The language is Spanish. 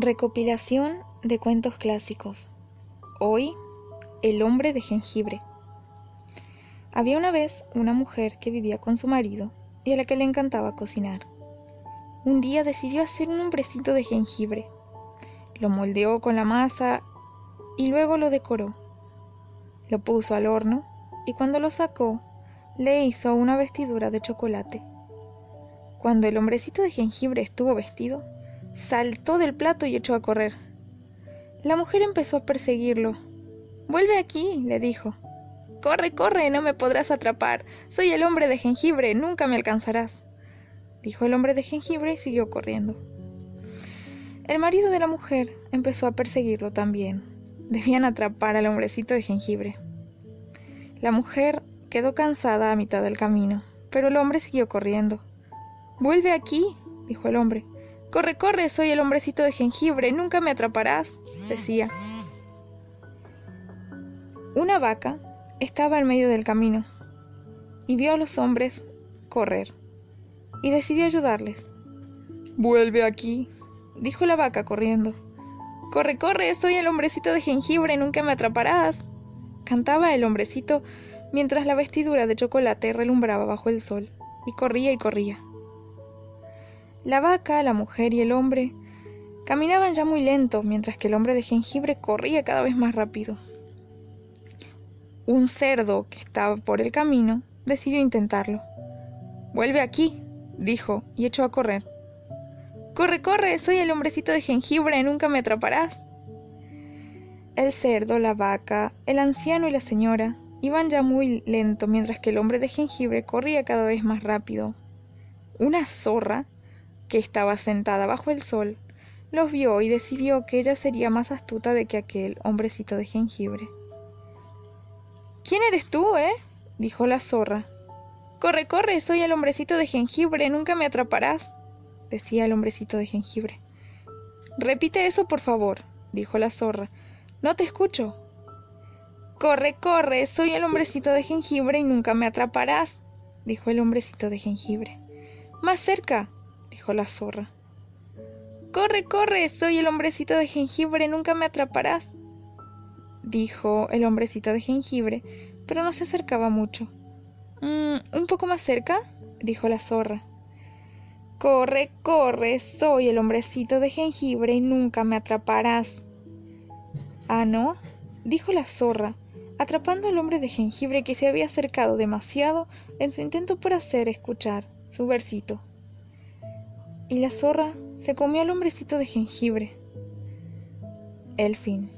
Recopilación de cuentos clásicos. Hoy, El hombre de jengibre. Había una vez una mujer que vivía con su marido y a la que le encantaba cocinar. Un día decidió hacer un hombrecito de jengibre. Lo moldeó con la masa y luego lo decoró. Lo puso al horno y cuando lo sacó, le hizo una vestidura de chocolate. Cuando el hombrecito de jengibre estuvo vestido, saltó del plato y echó a correr. La mujer empezó a perseguirlo. Vuelve aquí, le dijo. Corre, corre, no me podrás atrapar. Soy el hombre de jengibre, nunca me alcanzarás. Dijo el hombre de jengibre y siguió corriendo. El marido de la mujer empezó a perseguirlo también. Debían atrapar al hombrecito de jengibre. La mujer quedó cansada a mitad del camino, pero el hombre siguió corriendo. Vuelve aquí, dijo el hombre. Corre, corre, soy el hombrecito de jengibre, nunca me atraparás, decía. Una vaca estaba en medio del camino y vio a los hombres correr y decidió ayudarles. Vuelve aquí, dijo la vaca corriendo. Corre, corre, soy el hombrecito de jengibre, nunca me atraparás. Cantaba el hombrecito mientras la vestidura de chocolate relumbraba bajo el sol, y corría y corría. La vaca, la mujer y el hombre caminaban ya muy lento, mientras que el hombre de jengibre corría cada vez más rápido. Un cerdo que estaba por el camino decidió intentarlo. Vuelve aquí, dijo, y echó a correr. Corre, corre, soy el hombrecito de jengibre, nunca me atraparás. El cerdo, la vaca, el anciano y la señora iban ya muy lento mientras que el hombre de jengibre corría cada vez más rápido. Una zorra que estaba sentada bajo el sol, los vio y decidió que ella sería más astuta de que aquel hombrecito de jengibre. ¿Quién eres tú, eh? dijo la zorra. Corre, corre, soy el hombrecito de jengibre, nunca me atraparás, decía el hombrecito de jengibre. Repite eso, por favor, dijo la zorra. No te escucho. Corre, corre, soy el hombrecito de jengibre y nunca me atraparás, dijo el hombrecito de jengibre. Más cerca, dijo la zorra. Corre, corre, soy el hombrecito de jengibre, nunca me atraparás, dijo el hombrecito de jengibre, pero no se acercaba mucho. Mm, ¿Un poco más cerca? dijo la zorra. Corre, corre, soy el hombrecito de jengibre y nunca me atraparás. Ah, ¿no? dijo la zorra, atrapando al hombre de jengibre que se había acercado demasiado en su intento por hacer escuchar su versito y la zorra se comió al hombrecito de jengibre. El fin.